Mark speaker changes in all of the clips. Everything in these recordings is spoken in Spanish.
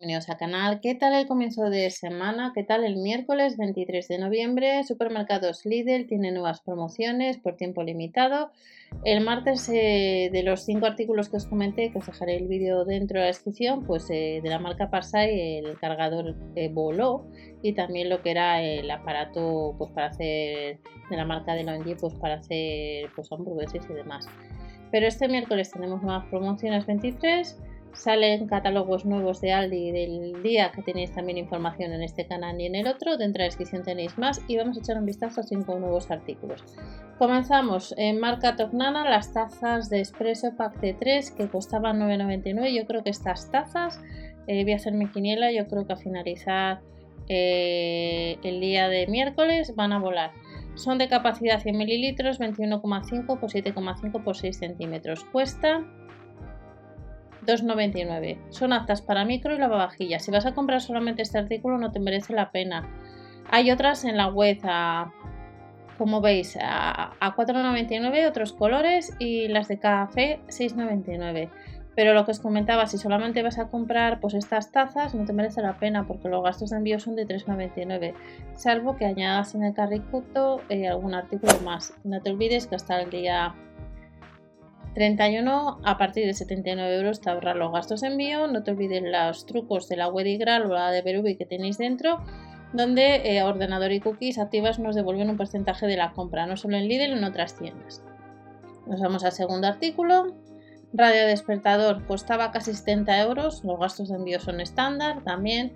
Speaker 1: Bienvenidos al canal. ¿Qué tal el comienzo de semana? ¿Qué tal el miércoles 23 de noviembre? Supermercados Lidl tiene nuevas promociones por tiempo limitado. El martes eh, de los cinco artículos que os comenté, que os dejaré el vídeo dentro de la descripción, pues eh, de la marca Parsai el cargador eh, voló y también lo que era el aparato pues para hacer de la marca de Longi pues para hacer pues hamburguesas y demás. Pero este miércoles tenemos nuevas promociones 23 Salen catálogos nuevos de Aldi del día, que tenéis también información en este canal y en el otro. Dentro de la descripción tenéis más y vamos a echar un vistazo a cinco nuevos artículos. Comenzamos en marca Tognana, las tazas de Espresso Pack de 3 que costaban 9,99. Yo creo que estas tazas, eh, voy a hacer mi quiniela, yo creo que a finalizar eh, el día de miércoles van a volar. Son de capacidad 100 mililitros, 21,5 por 7,5 por 6 centímetros. Cuesta 2,99. Son aptas para micro y lavavajillas. Si vas a comprar solamente este artículo no te merece la pena. Hay otras en la web a, como veis, a, 4,99 otros colores y las de café 6,99. Pero lo que os comentaba, si solamente vas a comprar pues estas tazas, no te merece la pena porque los gastos de envío son de 3,99, salvo que añadas en el carrito eh, algún artículo más. No te olvides que hasta el día 31 a partir de 79 euros te ahorrar los gastos de envío. No te olvides los trucos de la web o la de Perubi que tenéis dentro, donde eh, ordenador y cookies activas nos devuelven un porcentaje de la compra, no solo en Lidl, en otras tiendas. Nos vamos al segundo artículo. Radio despertador costaba casi 70 euros, los gastos de envío son estándar también.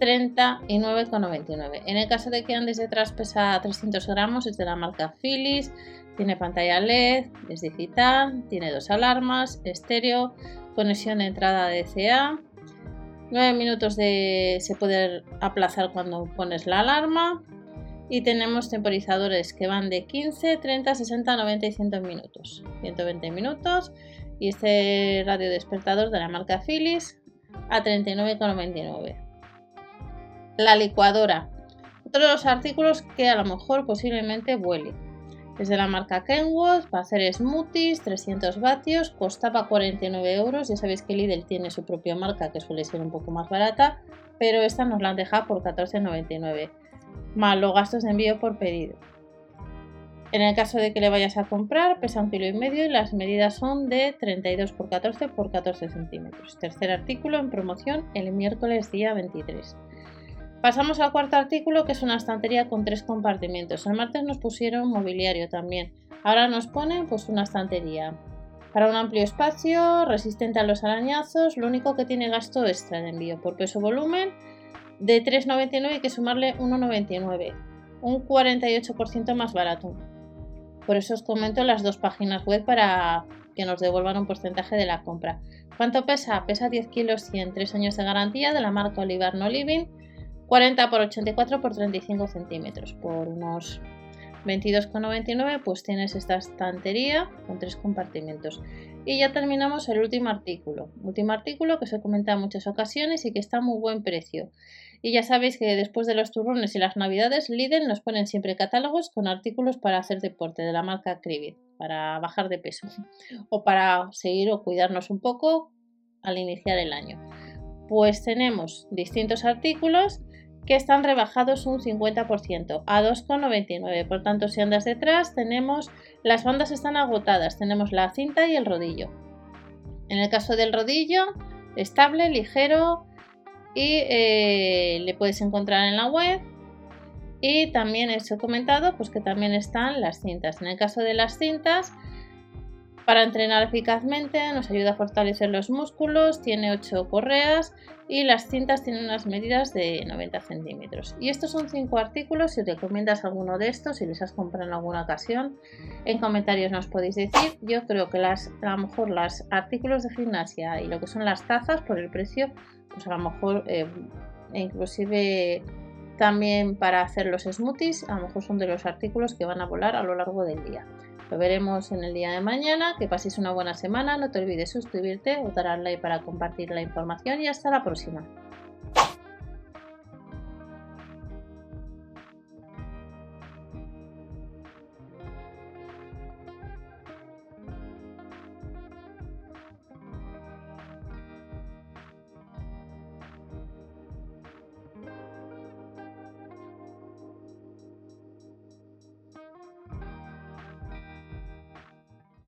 Speaker 1: 39,99. En el caso de que andes detrás pesa 300 gramos, es de la marca Philips, tiene pantalla LED, es digital, tiene dos alarmas, estéreo, conexión de entrada DCA, 9 minutos de se puede aplazar cuando pones la alarma y tenemos temporizadores que van de 15, 30, 60, 90 y 100 minutos. 120 minutos y este radio despertador de la marca Philips a 39,99. La licuadora. Otro de los artículos que a lo mejor posiblemente vuele. Es de la marca Kenwood para hacer smoothies, 300 vatios, costaba 49 euros. Ya sabéis que Lidl tiene su propia marca que suele ser un poco más barata, pero esta nos la han dejado por 14,99, más los gastos de envío por pedido. En el caso de que le vayas a comprar, pesa un kilo y medio y las medidas son de 32 por 14 por 14 centímetros. Tercer artículo en promoción el miércoles día 23. Pasamos al cuarto artículo que es una estantería con tres compartimentos. El martes nos pusieron mobiliario también. Ahora nos ponen pues una estantería. Para un amplio espacio, resistente a los arañazos, lo único que tiene gasto extra de envío por peso volumen de 3,99 hay que sumarle 1,99, un 48% más barato. Por eso os comento las dos páginas web para que nos devuelvan un porcentaje de la compra. ¿Cuánto pesa? Pesa 10 kilos 100, 3 años de garantía de la marca Olivar No Living 40 por 84 por 35 centímetros. Por unos 22,99 pues tienes esta estantería con tres compartimentos y ya terminamos el último artículo. Último artículo que se comenta en muchas ocasiones y que está a muy buen precio. Y ya sabéis que después de los turrones y las navidades Lidl nos ponen siempre catálogos con artículos para hacer deporte de la marca Cribit para bajar de peso o para seguir o cuidarnos un poco al iniciar el año. Pues tenemos distintos artículos que están rebajados un 50% a 2,99. Por tanto, si andas detrás, tenemos las bandas están agotadas, tenemos la cinta y el rodillo. En el caso del rodillo, estable, ligero y eh, le puedes encontrar en la web. Y también os he comentado pues, que también están las cintas. En el caso de las cintas, para entrenar eficazmente nos ayuda a fortalecer los músculos, tiene 8 correas y las cintas tienen unas medidas de 90 centímetros. Y estos son 5 artículos, si recomiendas alguno de estos, si les has comprado en alguna ocasión, en comentarios nos podéis decir. Yo creo que las, a lo mejor los artículos de gimnasia y lo que son las tazas por el precio, pues a lo mejor eh, inclusive también para hacer los smoothies, a lo mejor son de los artículos que van a volar a lo largo del día. Lo veremos en el día de mañana. Que paséis una buena semana. No te olvides suscribirte o dar al like para compartir la información y hasta la próxima.